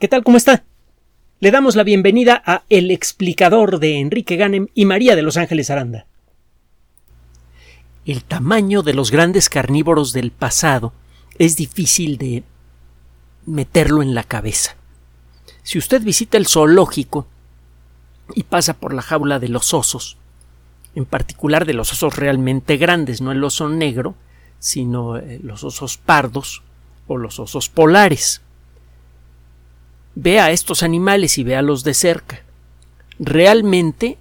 ¿Qué tal? ¿Cómo está? Le damos la bienvenida a El explicador de Enrique Ganem y María de Los Ángeles Aranda. El tamaño de los grandes carnívoros del pasado es difícil de meterlo en la cabeza. Si usted visita el zoológico y pasa por la jaula de los osos, en particular de los osos realmente grandes, no el oso negro, sino eh, los osos pardos o los osos polares ve a estos animales y véalos de cerca. Realmente,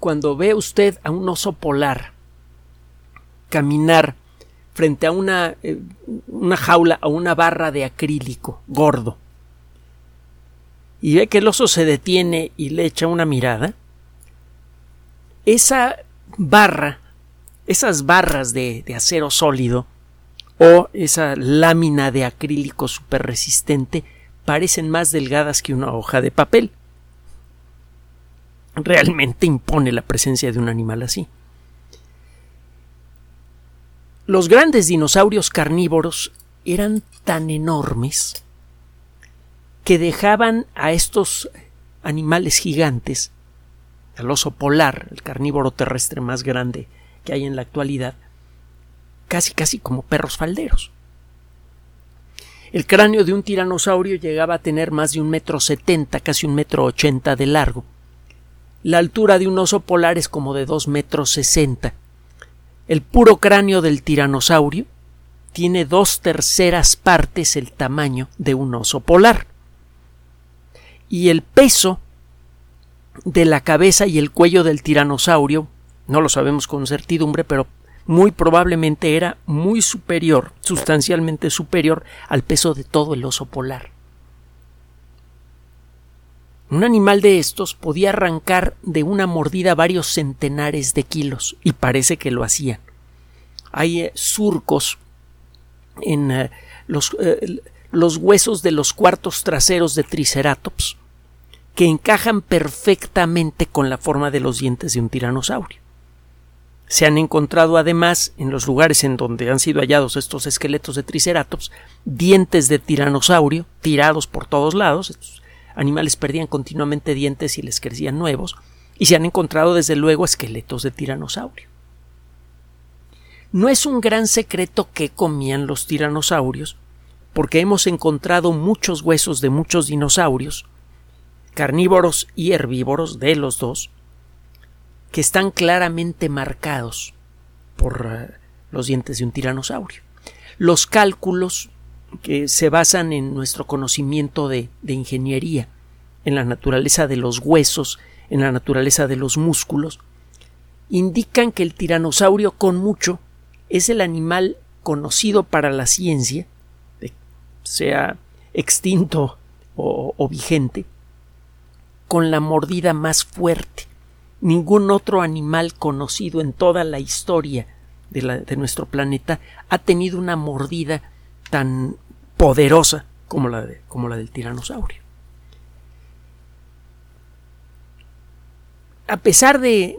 cuando ve usted a un oso polar caminar frente a una, eh, una jaula o una barra de acrílico gordo y ve que el oso se detiene y le echa una mirada, esa barra, esas barras de, de acero sólido o esa lámina de acrílico super resistente parecen más delgadas que una hoja de papel. Realmente impone la presencia de un animal así. Los grandes dinosaurios carnívoros eran tan enormes que dejaban a estos animales gigantes, al oso polar, el carnívoro terrestre más grande que hay en la actualidad, casi casi como perros falderos. El cráneo de un tiranosaurio llegaba a tener más de un metro setenta, casi un metro ochenta de largo. La altura de un oso polar es como de dos metros sesenta. El puro cráneo del tiranosaurio tiene dos terceras partes el tamaño de un oso polar. Y el peso de la cabeza y el cuello del tiranosaurio, no lo sabemos con certidumbre, pero muy probablemente era muy superior, sustancialmente superior al peso de todo el oso polar. Un animal de estos podía arrancar de una mordida varios centenares de kilos, y parece que lo hacían. Hay eh, surcos en eh, los, eh, los huesos de los cuartos traseros de Triceratops que encajan perfectamente con la forma de los dientes de un tiranosaurio. Se han encontrado además en los lugares en donde han sido hallados estos esqueletos de Triceratops dientes de tiranosaurio tirados por todos lados. Estos animales perdían continuamente dientes y les crecían nuevos. Y se han encontrado desde luego esqueletos de tiranosaurio. No es un gran secreto que comían los tiranosaurios, porque hemos encontrado muchos huesos de muchos dinosaurios, carnívoros y herbívoros de los dos, que están claramente marcados por eh, los dientes de un tiranosaurio. Los cálculos que se basan en nuestro conocimiento de, de ingeniería, en la naturaleza de los huesos, en la naturaleza de los músculos, indican que el tiranosaurio con mucho es el animal conocido para la ciencia, sea extinto o, o vigente, con la mordida más fuerte. Ningún otro animal conocido en toda la historia de, nuestro planeta ha tenido una mordida tan poderosa como la, como la del tiranosaurio. A pesar de,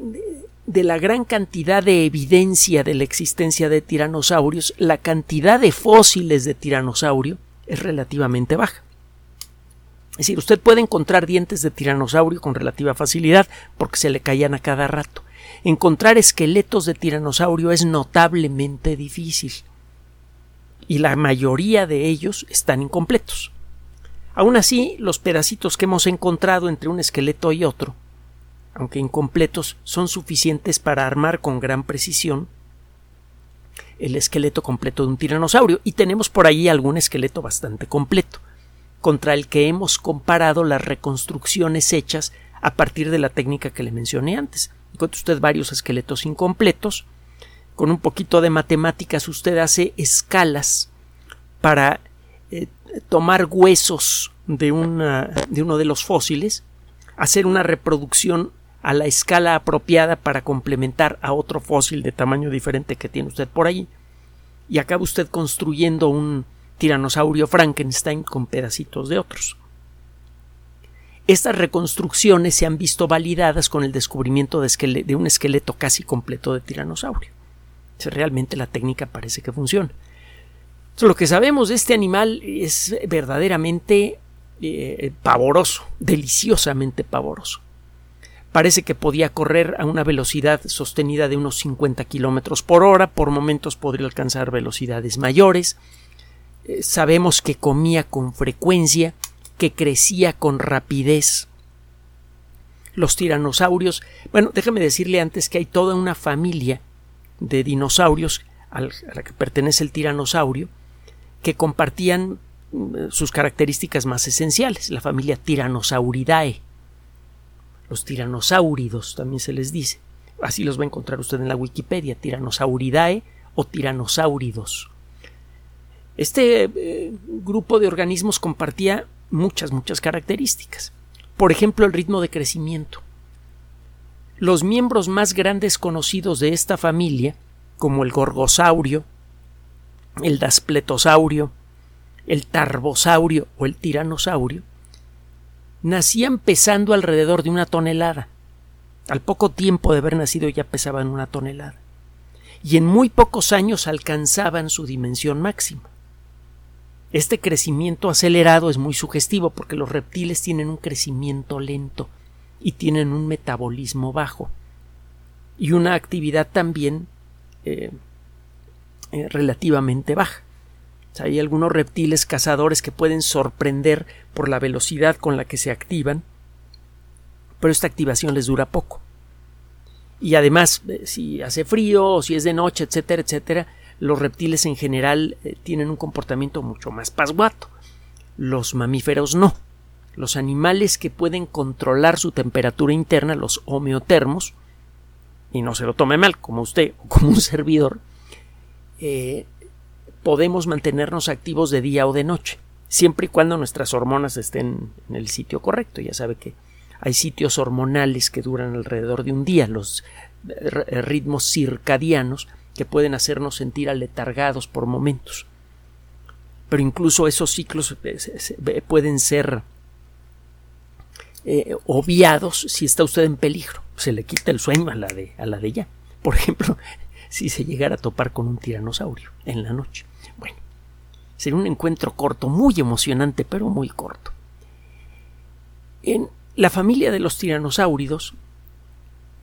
de la gran cantidad de evidencia de la existencia de tiranosaurios, la cantidad de fósiles de tiranosaurio es relativamente baja. Es decir, usted puede encontrar dientes de tiranosaurio con relativa facilidad porque se le caían a cada rato. Encontrar esqueletos de tiranosaurio es notablemente difícil y la mayoría de ellos están incompletos. Aún así, los pedacitos que hemos encontrado entre un esqueleto y otro, aunque incompletos, son suficientes para armar con gran precisión el esqueleto completo de un tiranosaurio y tenemos por ahí algún esqueleto bastante completo contra el que hemos comparado las reconstrucciones hechas a partir de la técnica que le mencioné antes. Encuentra usted varios esqueletos incompletos. Con un poquito de matemáticas usted hace escalas para eh, tomar huesos de, una, de uno de los fósiles, hacer una reproducción a la escala apropiada para complementar a otro fósil de tamaño diferente que tiene usted por ahí, y acaba usted construyendo un, tiranosaurio Frankenstein con pedacitos de otros. Estas reconstrucciones se han visto validadas con el descubrimiento de, un esqueleto casi completo de tiranosaurio. realmente la técnica parece que funciona. lo que sabemos de este animal es verdaderamente eh, pavoroso, deliciosamente pavoroso. Parece que podía correr a una velocidad sostenida de unos 50 kilómetros por hora, por momentos podría alcanzar velocidades mayores. Sabemos que comía con frecuencia, que crecía con rapidez. Los tiranosaurios, bueno, déjeme decirle antes que hay toda una familia de dinosaurios a la que pertenece el tiranosaurio, que compartían mm, sus características más esenciales, la familia Tyrannosauridae. Los tiranosáuridos también se les dice. Así los va a encontrar usted en la Wikipedia, Tyrannosauridae o tiranosáuridos. Este eh, grupo de organismos compartía muchas, muchas características. Por ejemplo, el ritmo de crecimiento. Los miembros más grandes conocidos de esta familia, como el gorgosaurio, el daspletosaurio, el tarbosaurio o el tiranosaurio, nacían pesando alrededor de una tonelada. Al poco tiempo de haber nacido ya pesaban una tonelada. Y en muy pocos años alcanzaban su dimensión máxima. Este crecimiento acelerado es muy sugestivo porque los reptiles tienen un crecimiento lento y tienen un metabolismo bajo y una actividad también eh, eh, relativamente baja. hay algunos reptiles cazadores que pueden sorprender por la velocidad con la que se activan, pero esta activación les dura poco. Y además, eh, si hace frío o si es de noche, etcétera, etcétera, los reptiles en general tienen un comportamiento mucho más pasguato. Los mamíferos no. Los animales que pueden controlar su temperatura interna, los homeotermos, y no se lo tome mal, como usted o como un servidor, eh, podemos mantenernos activos de día o de noche, siempre y cuando nuestras hormonas estén en el sitio correcto. Ya sabe que hay sitios hormonales que duran alrededor de un día, los eh, ritmos circadianos que pueden hacernos sentir aletargados por momentos. Pero incluso esos ciclos eh, pueden ser obviados si está usted en peligro. Se le quita el sueño a la de, a la de ya. Por ejemplo, si se llegara a topar con un tiranosaurio en la noche. Bueno, sería un encuentro corto, muy emocionante, pero muy corto. En la familia de los tiranosáuridos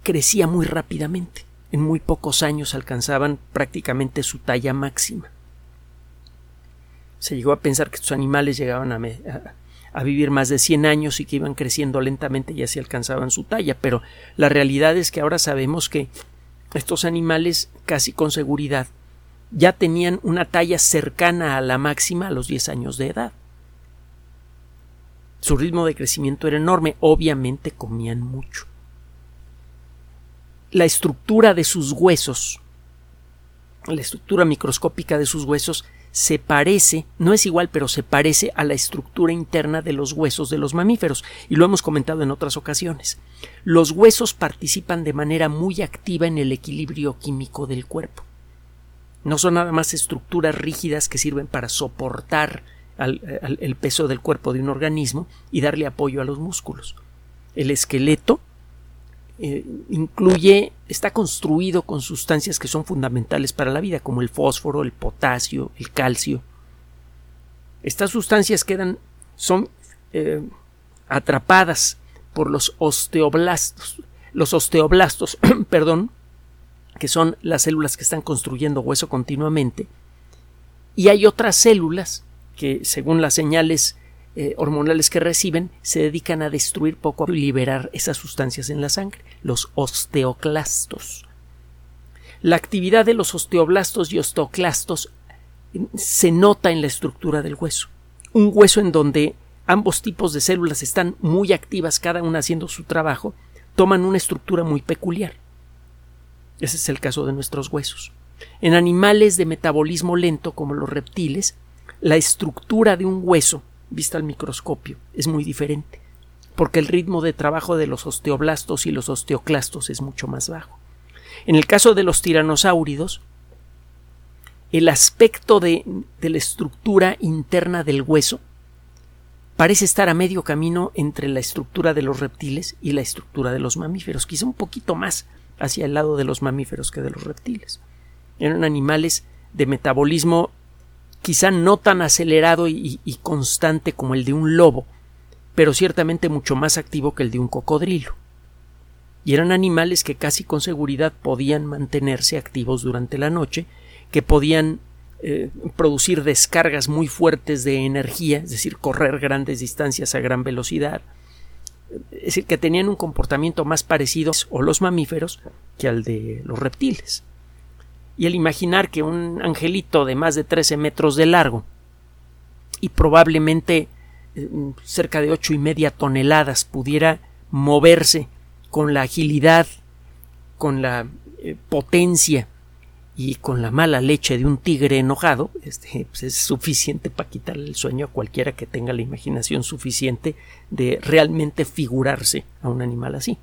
crecía muy rápidamente. En muy pocos años alcanzaban prácticamente su talla máxima. Se llegó a pensar que estos animales llegaban a, vivir más de 100 años y que iban creciendo lentamente y así alcanzaban su talla, pero la realidad es que ahora sabemos que estos animales casi con seguridad ya tenían una talla cercana a la máxima a los 10 años de edad. Su ritmo de crecimiento era enorme, obviamente comían mucho. La estructura de sus huesos, la estructura microscópica de sus huesos se parece, no es igual, pero se parece a la estructura interna de los huesos de los mamíferos, y lo hemos comentado en otras ocasiones. Los huesos participan de manera muy activa en el equilibrio químico del cuerpo. No son nada más estructuras rígidas que sirven para soportar el peso del cuerpo de un organismo y darle apoyo a los músculos. El esqueleto eh, incluye, está construido con sustancias que son fundamentales para la vida, como el fósforo, el potasio, el calcio. Estas sustancias quedan, son eh, atrapadas por los osteoblastos. Los osteoblastos, perdón, que son las células que están construyendo hueso continuamente. Y hay otras células que, según las señales eh, hormonales que reciben se dedican a destruir poco a liberar esas sustancias en la sangre, los osteoclastos. La actividad de los osteoblastos y osteoclastos se nota en la estructura del hueso. Un hueso en donde ambos tipos de células están muy activas, cada una haciendo su trabajo, toman una estructura muy peculiar. Ese es el caso de nuestros huesos. En animales de metabolismo lento como los reptiles, la estructura de un hueso vista al microscopio es muy diferente, porque el ritmo de trabajo de los osteoblastos y los osteoclastos es mucho más bajo. En el caso de los tiranosáuridos, el aspecto de, la estructura interna del hueso parece estar a medio camino entre la estructura de los reptiles y la estructura de los mamíferos, quizá un poquito más hacia el lado de los mamíferos que de los reptiles. Eran animales de metabolismo quizá no tan acelerado y, constante como el de un lobo, pero ciertamente mucho más activo que el de un cocodrilo. Y eran animales que casi con seguridad podían mantenerse activos durante la noche, que podían eh, producir descargas muy fuertes de energía, es decir, correr grandes distancias a gran velocidad, es decir, que tenían un comportamiento más parecido a los mamíferos que al de los reptiles. Y el imaginar que un angelito de más de 13 metros de largo y probablemente eh, cerca de ocho y media toneladas pudiera moverse con la agilidad, con la eh, potencia y con la mala leche de un tigre enojado, este, pues, es suficiente para quitarle el sueño a cualquiera que tenga la imaginación suficiente de realmente figurarse a un animal así.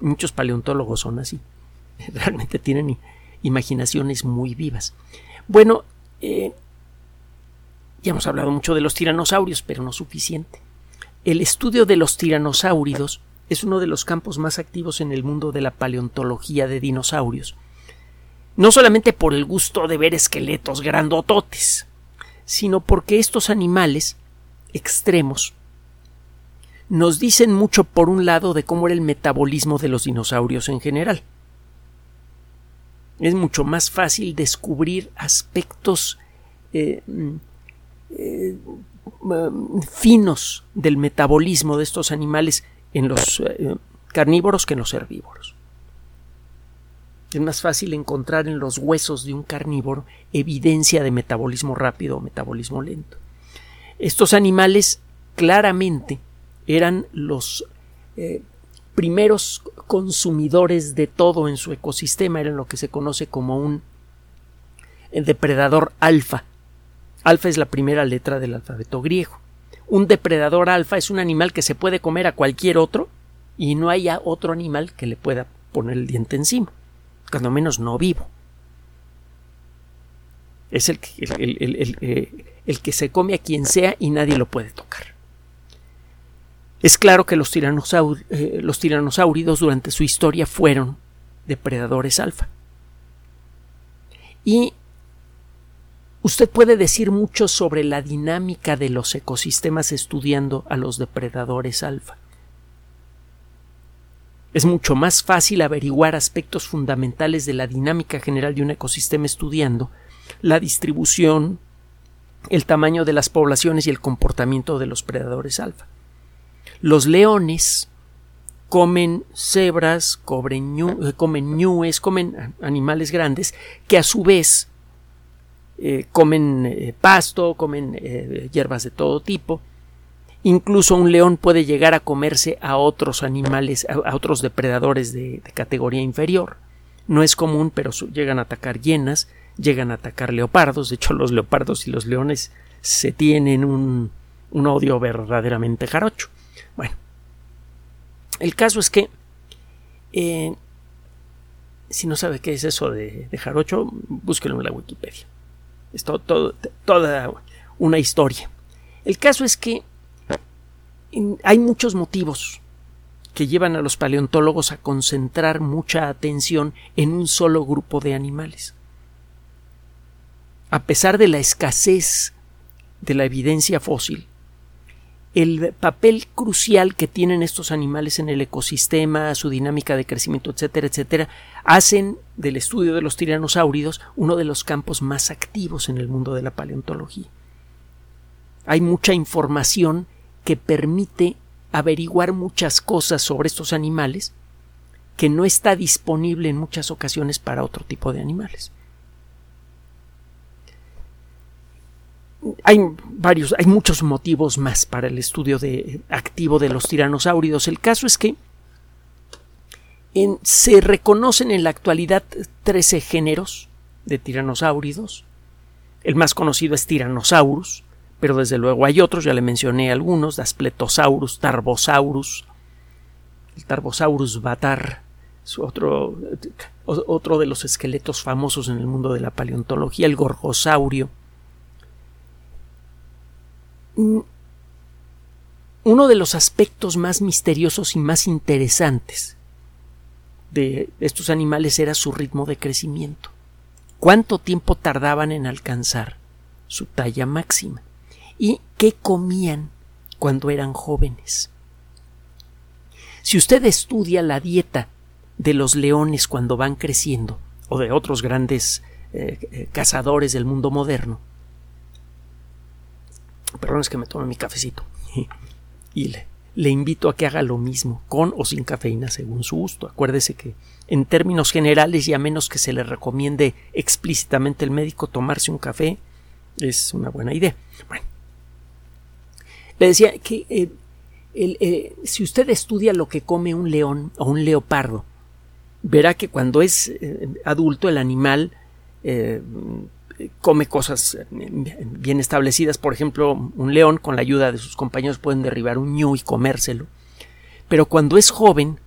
Muchos paleontólogos son así. Realmente tienen imaginaciones muy vivas. Bueno, eh, ya hemos hablado mucho de los tiranosaurios, pero no suficiente. El estudio de los tiranosáuridos es uno de los campos más activos en el mundo de la paleontología de dinosaurios no solamente por el gusto de ver esqueletos grandototes, sino porque estos animales extremos nos dicen mucho por un lado de cómo era el metabolismo de los dinosaurios en general. Es mucho más fácil descubrir aspectos eh, eh, finos del metabolismo de estos animales en los eh, carnívoros que en los herbívoros. Es más fácil encontrar en los huesos de un carnívoro evidencia de metabolismo rápido o metabolismo lento. Estos animales claramente eran los primeros consumidores de todo en su ecosistema, eran lo que se conoce como un depredador alfa. Alfa es la primera letra del alfabeto griego. Un depredador alfa es un animal que se puede comer a cualquier otro y no haya otro animal que le pueda poner el diente encima cuando menos no vivo. Es el, eh, el, que se come a quien sea y nadie lo puede tocar. Es claro que los, eh, los tiranosáuridos durante su historia fueron depredadores alfa. Y usted puede decir mucho sobre la dinámica de los ecosistemas estudiando a los depredadores alfa es mucho más fácil averiguar aspectos fundamentales de la dinámica general de un ecosistema estudiando la distribución, el tamaño de las poblaciones y el comportamiento de los predadores alfa. Los leones comen cebras, eh, comen ñues, comen animales grandes que a su vez eh, comen eh, pasto, comen hierbas de todo tipo, Incluso un león puede llegar a comerse a otros animales, a, otros depredadores de, categoría inferior. No es común, pero llegan a atacar hienas, llegan a atacar leopardos. De hecho, los leopardos y los leones se tienen un, odio verdaderamente jarocho. Bueno, el caso es que eh, si no sabe qué es eso de, jarocho, búsquelo en la Wikipedia. Es toda una historia. El caso es que hay muchos motivos que llevan a los paleontólogos a concentrar mucha atención en un solo grupo de animales. A pesar de la escasez de la evidencia fósil, el papel crucial que tienen estos animales en el ecosistema, su dinámica de crecimiento, etcétera, etcétera, hacen del estudio de los tiranosáuridos uno de los campos más activos en el mundo de la paleontología. Hay mucha información que permite averiguar muchas cosas sobre estos animales que no está disponible en muchas ocasiones para otro tipo de animales. Hay varios, hay muchos motivos más para el estudio de, activo de los tiranosáuridos. El caso es que se reconocen en la actualidad 13 géneros de tiranosáuridos. El más conocido es Tyrannosaurus, pero desde luego hay otros, ya le mencioné algunos, Daspletosaurus, Tarbosaurus, el Tarbosaurus batar, otro, otro de los esqueletos famosos en el mundo de la paleontología, el Gorgosaurio. Uno de los aspectos más misteriosos y más interesantes de estos animales era su ritmo de crecimiento. ¿Cuánto tiempo tardaban en alcanzar su talla máxima? y qué comían cuando eran jóvenes. Si usted estudia la dieta de los leones cuando van creciendo, o de otros grandes eh, eh, cazadores del mundo moderno, perdón es que me tome mi cafecito, y le, invito a que haga lo mismo, con o sin cafeína según su gusto. Acuérdese que en términos generales y a menos que se le recomiende explícitamente el médico tomarse un café, es una buena idea. Bueno, le decía que eh, eh, si usted estudia lo que come un león o un leopardo, verá que cuando es eh, adulto el animal come cosas bien establecidas. Por ejemplo, un león con la ayuda de sus compañeros pueden derribar un ñu y comérselo. Pero cuando es joven,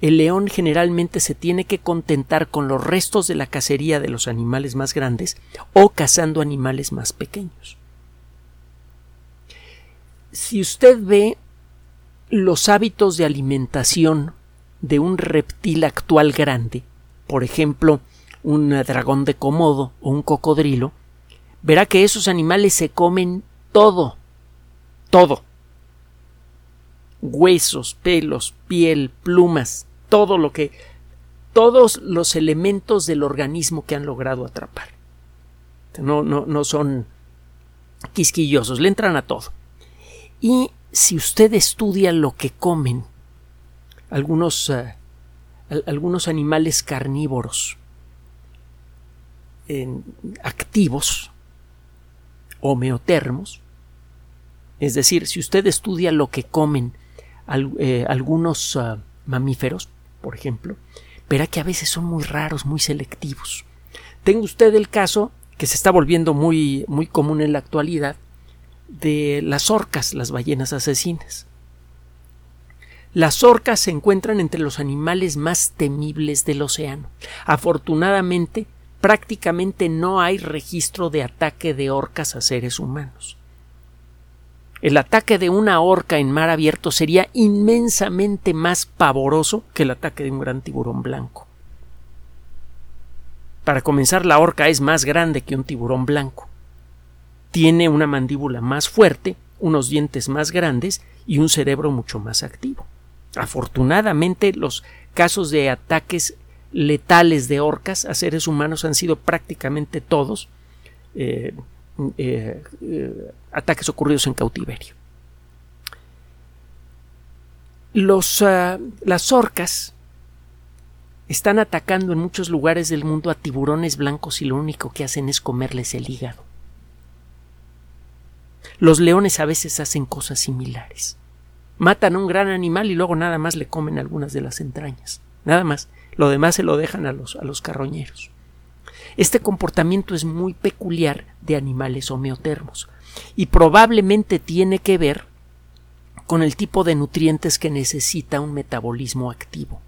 el león generalmente se tiene que contentar con los restos de la cacería de los animales más grandes o cazando animales más pequeños si usted ve los hábitos de alimentación de un reptil actual grande, por ejemplo, un dragón de comodo o un cocodrilo, verá que esos animales se comen todo, todo. Huesos, pelos, piel, plumas, todo lo que todos los elementos del organismo que han logrado atrapar. No, no, no son quisquillosos, le entran a todo. Y si usted estudia lo que comen algunos, eh, algunos animales carnívoros activos, homeotermos, es decir, si usted estudia lo que comen eh, algunos ah, mamíferos, por ejemplo, verá que a veces son muy raros, muy selectivos. Tenga usted el caso que se está volviendo muy, muy común en la actualidad de las orcas, las ballenas asesinas. Las orcas se encuentran entre los animales más temibles del océano. Afortunadamente, prácticamente no hay registro de ataque de orcas a seres humanos. El ataque de una orca en mar abierto sería inmensamente más pavoroso que el ataque de un gran tiburón blanco. Para comenzar, la orca es más grande que un tiburón blanco tiene una mandíbula más fuerte, unos dientes más grandes y un cerebro mucho más activo. Afortunadamente, los casos de ataques letales de orcas a seres humanos han sido prácticamente todos eh, eh, eh, ataques ocurridos en cautiverio. Los, ah, las orcas están atacando en muchos lugares del mundo a tiburones blancos y lo único que hacen es comerles el hígado. Los leones a veces hacen cosas similares. Matan a un gran animal y luego nada más le comen algunas de las entrañas. Nada más. Lo demás se lo dejan a los, a los carroñeros. Este comportamiento es muy peculiar de animales homeotermos y probablemente tiene que ver con el tipo de nutrientes que necesita un metabolismo activo.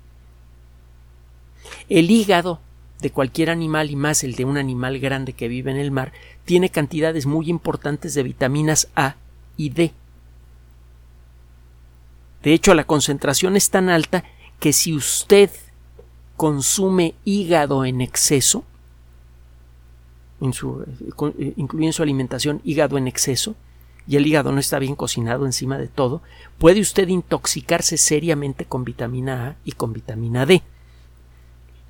El hígado de cualquier animal y más el de un animal grande que vive en el mar tiene cantidades muy importantes de vitaminas A y D. De hecho, la concentración es tan alta que si usted consume hígado en exceso, eh, incluye en su alimentación hígado en exceso, y el hígado no está bien cocinado encima de todo, puede usted intoxicarse seriamente con vitamina A y con vitamina D.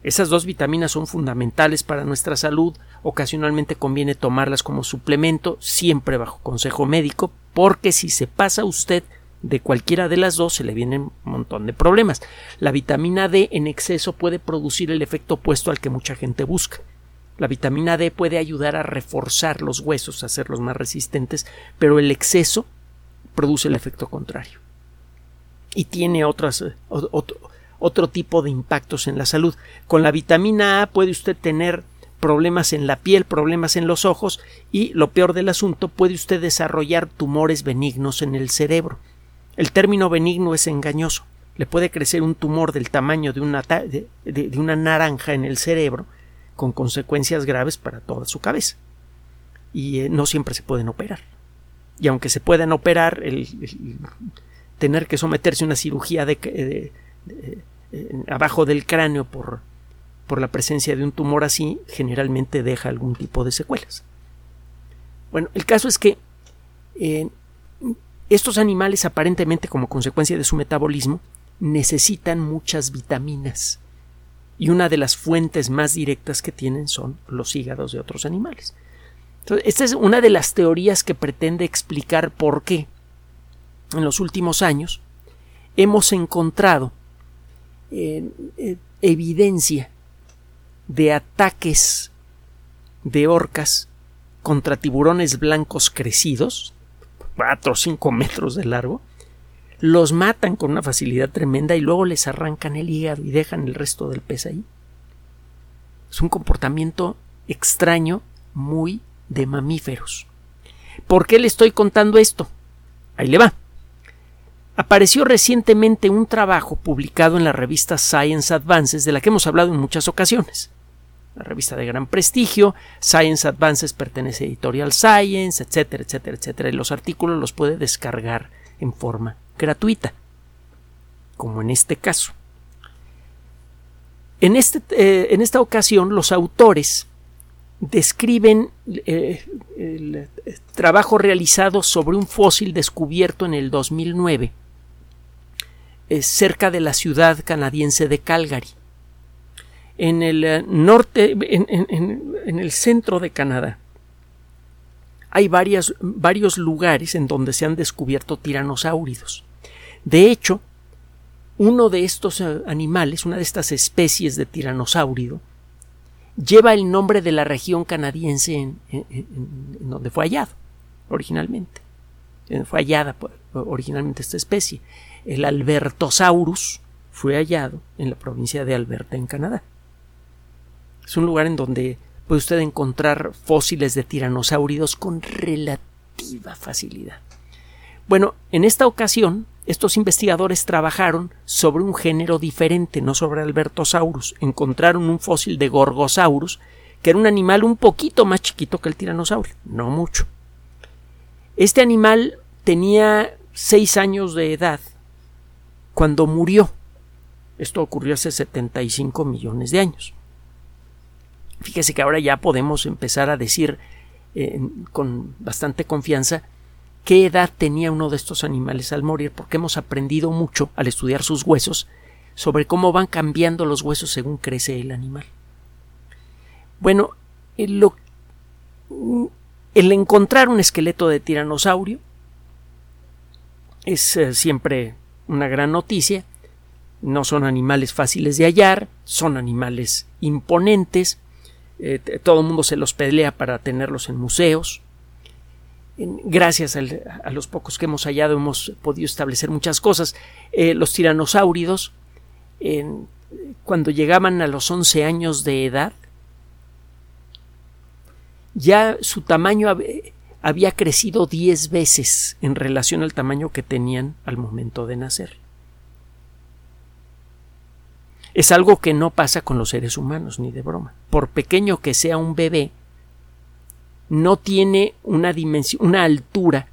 Esas dos vitaminas son fundamentales para nuestra salud. Ocasionalmente conviene tomarlas como suplemento, siempre bajo consejo médico, porque si se pasa usted de cualquiera de las dos se le vienen un montón de problemas. La vitamina D en exceso puede producir el efecto opuesto al que mucha gente busca. La vitamina D puede ayudar a reforzar los huesos, a hacerlos más resistentes, pero el exceso produce el efecto contrario. Y tiene eh, otro tipo de impactos en la salud. Con la vitamina A puede usted tener problemas en la piel, problemas en los ojos y, lo peor del asunto, puede usted desarrollar tumores benignos en el cerebro. El término benigno es engañoso. Le puede crecer un tumor del tamaño de una, naranja en el cerebro con consecuencias graves para toda su cabeza. Y eh, no siempre se pueden operar. Y aunque se puedan operar, el, tener que someterse a una cirugía de, abajo del cráneo por, por la presencia de un tumor así, generalmente deja algún tipo de secuelas. Bueno, el caso es que eh, estos animales aparentemente como consecuencia de su metabolismo necesitan muchas vitaminas y una de las fuentes más directas que tienen son los hígados de otros animales. Esta es una de las teorías que pretende explicar por qué en los últimos años hemos encontrado eh, eh, evidencia de ataques de orcas contra tiburones blancos crecidos, 4 o 5 metros de largo, los matan con una facilidad tremenda y luego les arrancan el hígado y dejan el resto del pez ahí. Es un comportamiento extraño, muy de mamíferos. ¿Por qué le estoy contando esto? Ahí le va. Apareció recientemente un trabajo publicado en la revista Science Advances de la que hemos hablado en muchas ocasiones. La revista de gran prestigio, Science Advances pertenece a Editorial Science, etcétera, etcétera, etcétera. Y los artículos los puede descargar en forma gratuita, como en este caso. En, este, eh, en esta ocasión, los autores describen eh, el trabajo realizado sobre un fósil descubierto en el 2009 eh, cerca de la ciudad canadiense de Calgary. En el norte, en, el centro de Canadá, hay varios lugares en donde se han descubierto tiranosáuridos. De hecho, uno de estos eh, animales, una de estas especies de tiranosaurio, lleva el nombre de la región canadiense en, donde fue hallado originalmente. Fue hallada originalmente esta especie. El Albertosaurus fue hallado en la provincia de Alberta, en Canadá. Es un lugar en donde puede usted encontrar fósiles de tiranosáuridos con relativa facilidad. Bueno, en esta ocasión, estos investigadores trabajaron sobre un género diferente, no sobre Albertosaurus. Encontraron un fósil de Gorgosaurus, que era un animal un poquito más chiquito que el tiranosaurio, no mucho. Este animal tenía seis años de edad cuando murió. Esto ocurrió hace 75 millones de años. Fíjese que ahora ya podemos empezar a decir eh, con bastante confianza qué edad tenía uno de estos animales al morir, porque hemos aprendido mucho al estudiar sus huesos sobre cómo van cambiando los huesos según crece el animal. Bueno, el, el encontrar un esqueleto de tiranosaurio es eh, siempre una gran noticia. No son animales fáciles de hallar, son animales imponentes, eh, todo el mundo se los pelea para tenerlos en museos, gracias a los pocos que hemos hallado hemos podido establecer muchas cosas. Eh, los tiranosáuridos, cuando llegaban a los 11 años de edad, ya su tamaño había crecido 10 veces en relación al tamaño que tenían al momento de nacer. Es algo que no pasa con los seres humanos, ni de broma. Por pequeño que sea un bebé, no tiene una dimensión, una altura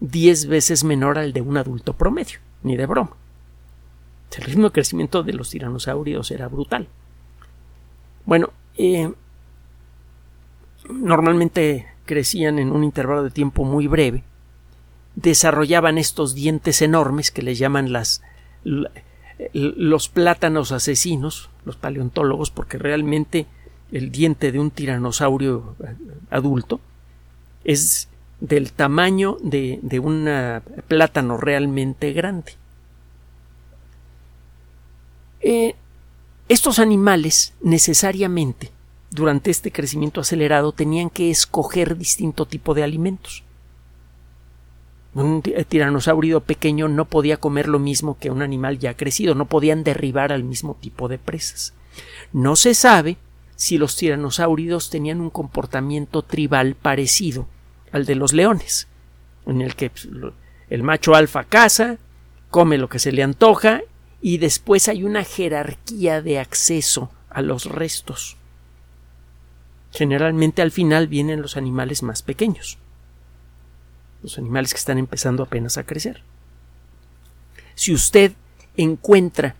diez veces menor al de un adulto promedio, ni de broma. El ritmo de crecimiento de los tiranosaurios era brutal. Bueno, eh, normalmente crecían en un intervalo de tiempo muy breve, desarrollaban estos dientes enormes que les llaman las los plátanos asesinos, los paleontólogos, porque realmente el diente de un tiranosaurio adulto es del tamaño de, un plátano realmente grande. Eh, estos animales necesariamente durante este crecimiento acelerado tenían que escoger distinto tipo de alimentos. Un tiranosaurio pequeño no podía comer lo mismo que un animal ya crecido, no podían derribar al mismo tipo de presas. No se sabe si los tiranosáuridos tenían un comportamiento tribal parecido al de los leones, en el que pues, el macho alfa caza, come lo que se le antoja y después hay una jerarquía de acceso a los restos. Generalmente al final vienen los animales más pequeños, los animales que están empezando apenas a crecer. Si usted encuentra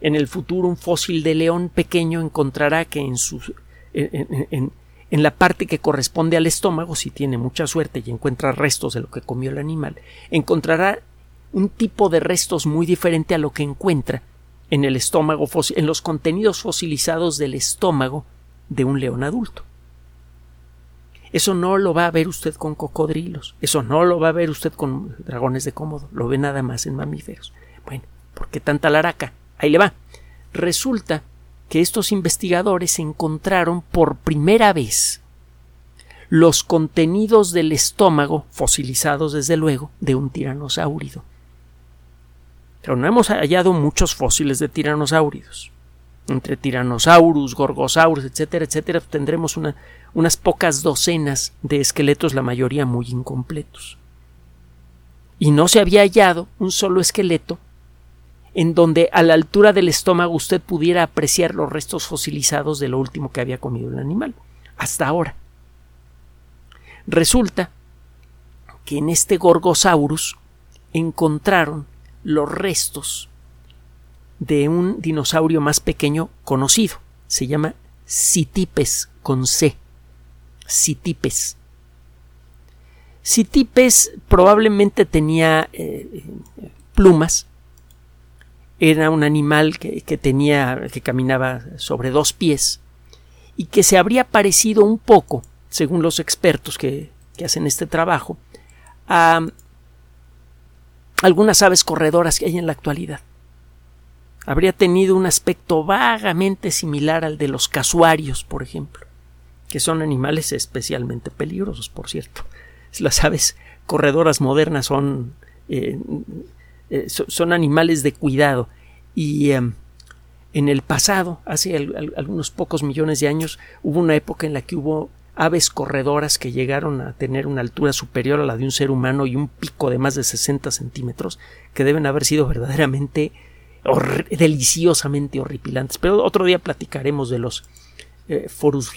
en el futuro un fósil de león pequeño encontrará que en, en la parte que corresponde al estómago, si tiene mucha suerte y encuentra restos de lo que comió el animal, encontrará un tipo de restos muy diferente a lo que encuentra en el estómago, en los contenidos fosilizados del estómago de un león adulto. Eso no lo va a ver usted con cocodrilos, eso no lo va a ver usted con dragones de cómodo, lo ve nada más en mamíferos. Bueno, ¿por qué tanta laraca? Ahí le va. Resulta que estos investigadores encontraron por primera vez los contenidos del estómago, fosilizados desde luego, de un tiranosaurio. Pero no hemos hallado muchos fósiles de tiranosáuridos. Entre tiranosaurus, gorgosaurus, etcétera, etcétera, tendremos unas pocas docenas de esqueletos, la mayoría muy incompletos. Y no se había hallado un solo esqueleto en donde a la altura del estómago usted pudiera apreciar los restos fosilizados de lo último que había comido el animal, hasta ahora. Resulta que en este Gorgosaurus encontraron los restos de un dinosaurio más pequeño conocido. Se llama Citipes con C. Citipes. Citipes probablemente tenía eh, plumas era un animal que, tenía, que caminaba sobre dos pies y que se habría parecido un poco, según los expertos que, que hacen este trabajo, a algunas aves corredoras que hay en la actualidad. Habría tenido un aspecto vagamente similar al de los casuarios, por ejemplo, que son animales especialmente peligrosos, por cierto. Las aves corredoras modernas son eh, eh, son animales de cuidado y em, en el pasado, hace algunos pocos millones de años, hubo una época en la que hubo aves corredoras que llegaron a tener una altura superior a la de un ser humano y un pico de más de 60 centímetros, que deben haber sido verdaderamente deliciosamente horripilantes. Pero otro día platicaremos de los eh, forus.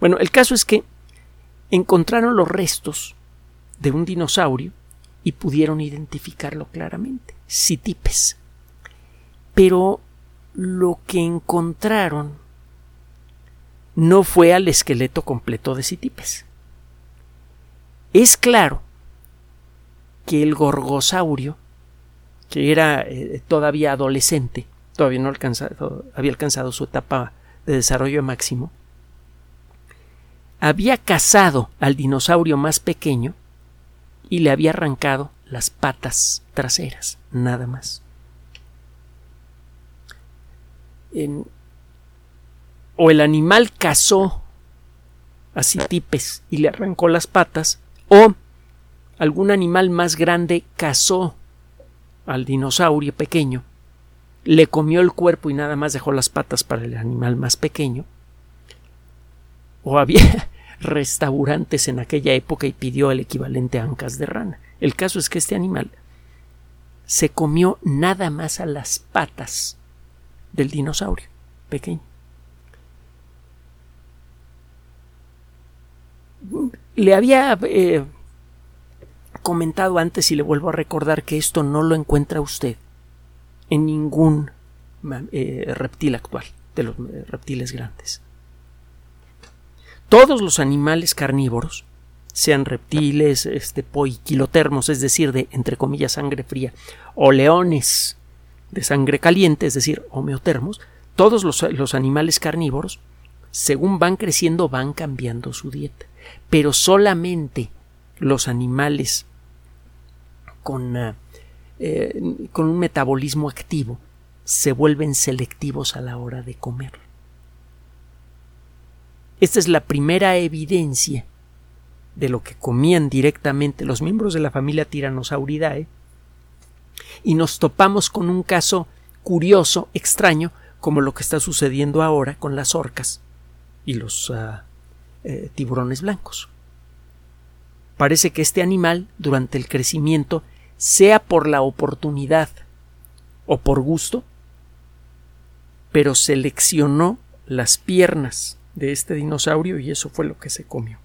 Bueno, el caso es que encontraron los restos de un dinosaurio y pudieron identificarlo claramente. Citipes. Pero lo que encontraron no fue al esqueleto completo de Citipes. Es claro que el gorgosaurio, que era eh, todavía adolescente, todavía no había alcanzado su etapa de desarrollo máximo, había cazado al dinosaurio más pequeño y le había arrancado las patas traseras, nada más. o el animal cazó a Citipes y le arrancó las patas, o algún animal más grande cazó al dinosaurio pequeño, le comió el cuerpo y nada más dejó las patas para el animal más pequeño, o había restaurantes en aquella época y pidió el equivalente a ancas de rana. El caso es que este animal se comió nada más a las patas del dinosaurio pequeño. Le había eh, comentado antes y le vuelvo a recordar que esto no lo encuentra usted en ningún eh, reptil actual de los eh, reptiles grandes todos los animales carnívoros, sean reptiles, este, poiquilotermos, es decir, de entre comillas sangre fría, o leones de sangre caliente, es decir, homeotermos, todos los, los animales carnívoros, según van creciendo, van cambiando su dieta. Pero solamente los animales con, ah, eh, con un metabolismo activo se vuelven selectivos a la hora de comer. Esta es la primera evidencia de lo que comían directamente los miembros de la familia Tyrannosauridae y nos topamos con un caso curioso, extraño, como lo que está sucediendo ahora con las orcas y los ah, eh, tiburones blancos. Parece que este animal, durante el crecimiento, sea por la oportunidad o por gusto, pero seleccionó las piernas de este dinosaurio y eso fue lo que se comió.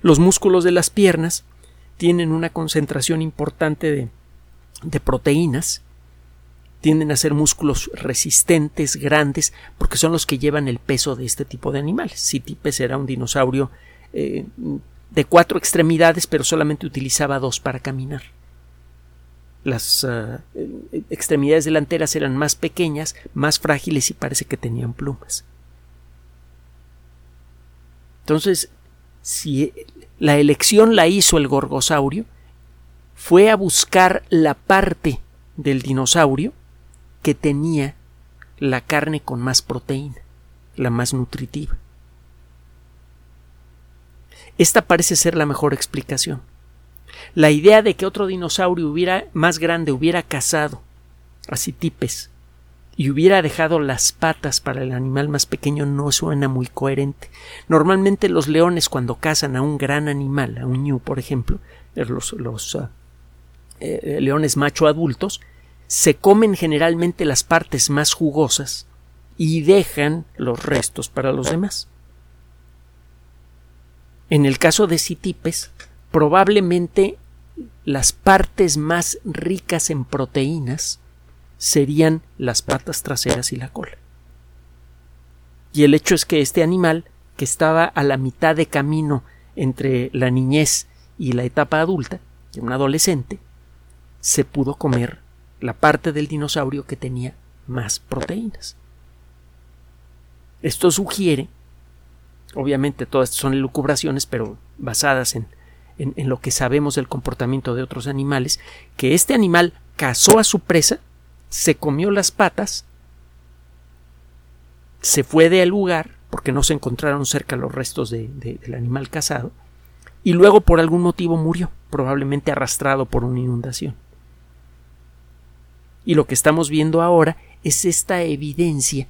Los músculos de las piernas tienen una concentración importante de, de proteínas tienden a ser músculos resistentes, grandes, porque son los que llevan el peso de este tipo de animales. Citipes era un dinosaurio eh, de cuatro extremidades, pero solamente utilizaba dos para caminar. Las ah, extremidades delanteras eran más pequeñas, más frágiles y parece que tenían plumas. Entonces, si la elección la hizo el gorgosaurio, fue a buscar la parte del dinosaurio que tenía la carne con más proteína, la más nutritiva. Esta parece ser la mejor explicación. La idea de que otro dinosaurio hubiera más grande hubiera cazado a Citipes y hubiera dejado las patas para el animal más pequeño no suena muy coherente. Normalmente los leones cuando cazan a un gran animal, a un ñu por ejemplo, los, los ah, eh, leones macho adultos, se comen generalmente las partes más jugosas y dejan los restos para los demás. En el caso de Citipes, probablemente las partes más ricas en proteínas serían las patas traseras y la cola. Y el hecho es que este animal, que estaba a la mitad de camino entre la niñez y la etapa adulta, un adolescente, se pudo comer la parte del dinosaurio que tenía más proteínas. Esto sugiere, obviamente todas son elucubraciones, pero basadas en, en, lo que sabemos del comportamiento de otros animales, que este animal cazó a su presa, se comió las patas, se fue del lugar, porque no se encontraron cerca los restos del animal cazado, y luego por algún motivo murió, probablemente arrastrado por una inundación. Y lo que estamos viendo ahora es esta evidencia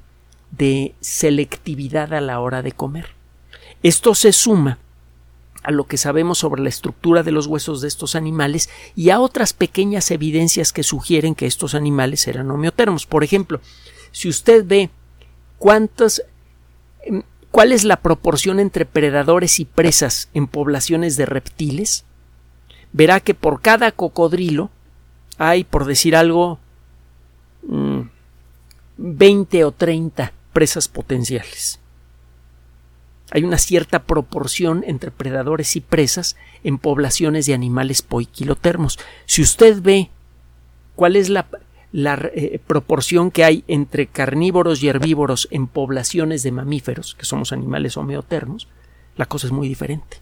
de selectividad a la hora de comer. Esto se suma a lo que sabemos sobre la estructura de los huesos de estos animales y a otras pequeñas evidencias que sugieren que estos animales eran homeotermos. Por ejemplo, si usted ve cuántas em, cuál es la proporción entre predadores y presas en poblaciones de reptiles, verá que por cada cocodrilo hay, por decir algo, 20 o 30 presas potenciales. Hay una cierta proporción entre predadores y presas en poblaciones de animales poiquilotermos. Si usted ve cuál es la, eh, proporción que hay entre carnívoros y herbívoros en poblaciones de mamíferos, que somos animales homeotermos, la cosa es muy diferente.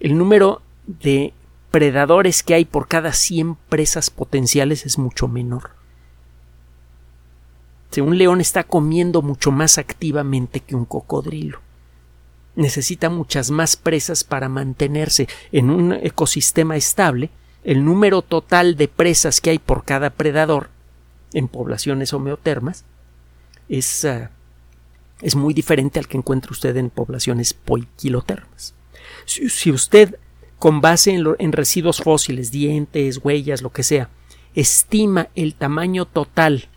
El número de predadores que hay por cada 100 presas potenciales es mucho menor. Si un león está comiendo mucho más activamente que un cocodrilo. Necesita muchas más presas para mantenerse en un ecosistema estable. El número total de presas que hay por cada predador en poblaciones homeotermas es, ah, es muy diferente al que encuentra usted en poblaciones poiquilotermas. si usted con base en, residuos fósiles, dientes, huellas, lo que sea, estima el tamaño total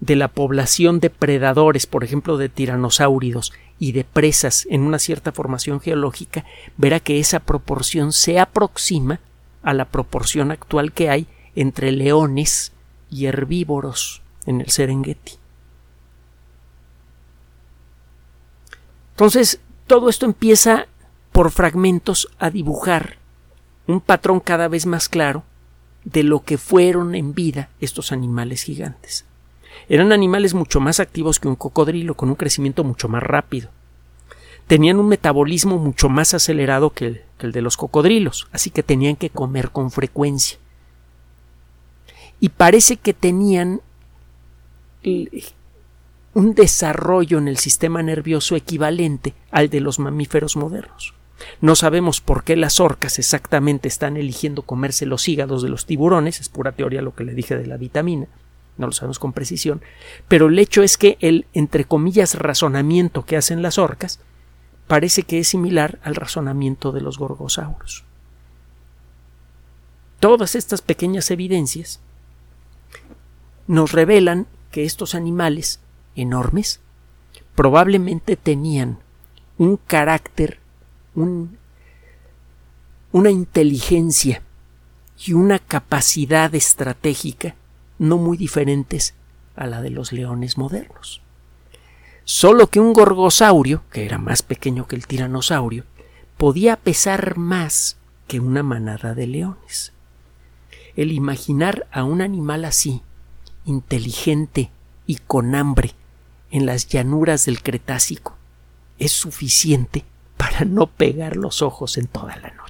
de la población de predadores, por ejemplo, de tiranosáuridos y de presas en una cierta formación geológica, verá que esa proporción se aproxima a la proporción actual que hay entre leones y herbívoros en el Serengeti. Entonces, todo esto empieza por fragmentos a dibujar un patrón cada vez más claro de lo que fueron en vida estos animales gigantes. Eran animales mucho más activos que un cocodrilo, con un crecimiento mucho más rápido. Tenían un metabolismo mucho más acelerado que el, que el de los cocodrilos, así que tenían que comer con frecuencia. Y parece que tenían un desarrollo en el sistema nervioso equivalente al de los mamíferos modernos. No sabemos por qué las orcas exactamente están eligiendo comerse los hígados de los tiburones, es pura teoría lo que le dije de la vitamina, no lo sabemos con precisión, pero el hecho es que el, entre comillas, razonamiento que hacen las orcas parece que es similar al razonamiento de los gorgosauros. Todas estas pequeñas evidencias nos revelan que estos animales enormes probablemente tenían un carácter una inteligencia y una capacidad estratégica no muy diferentes a la de los leones modernos. Solo que un gorgosaurio, que era más pequeño que el tiranosaurio, podía pesar más que una manada de leones. El imaginar a un animal así, inteligente y con hambre, en las llanuras del Cretácico, es suficiente para no pegar los ojos en toda la noche.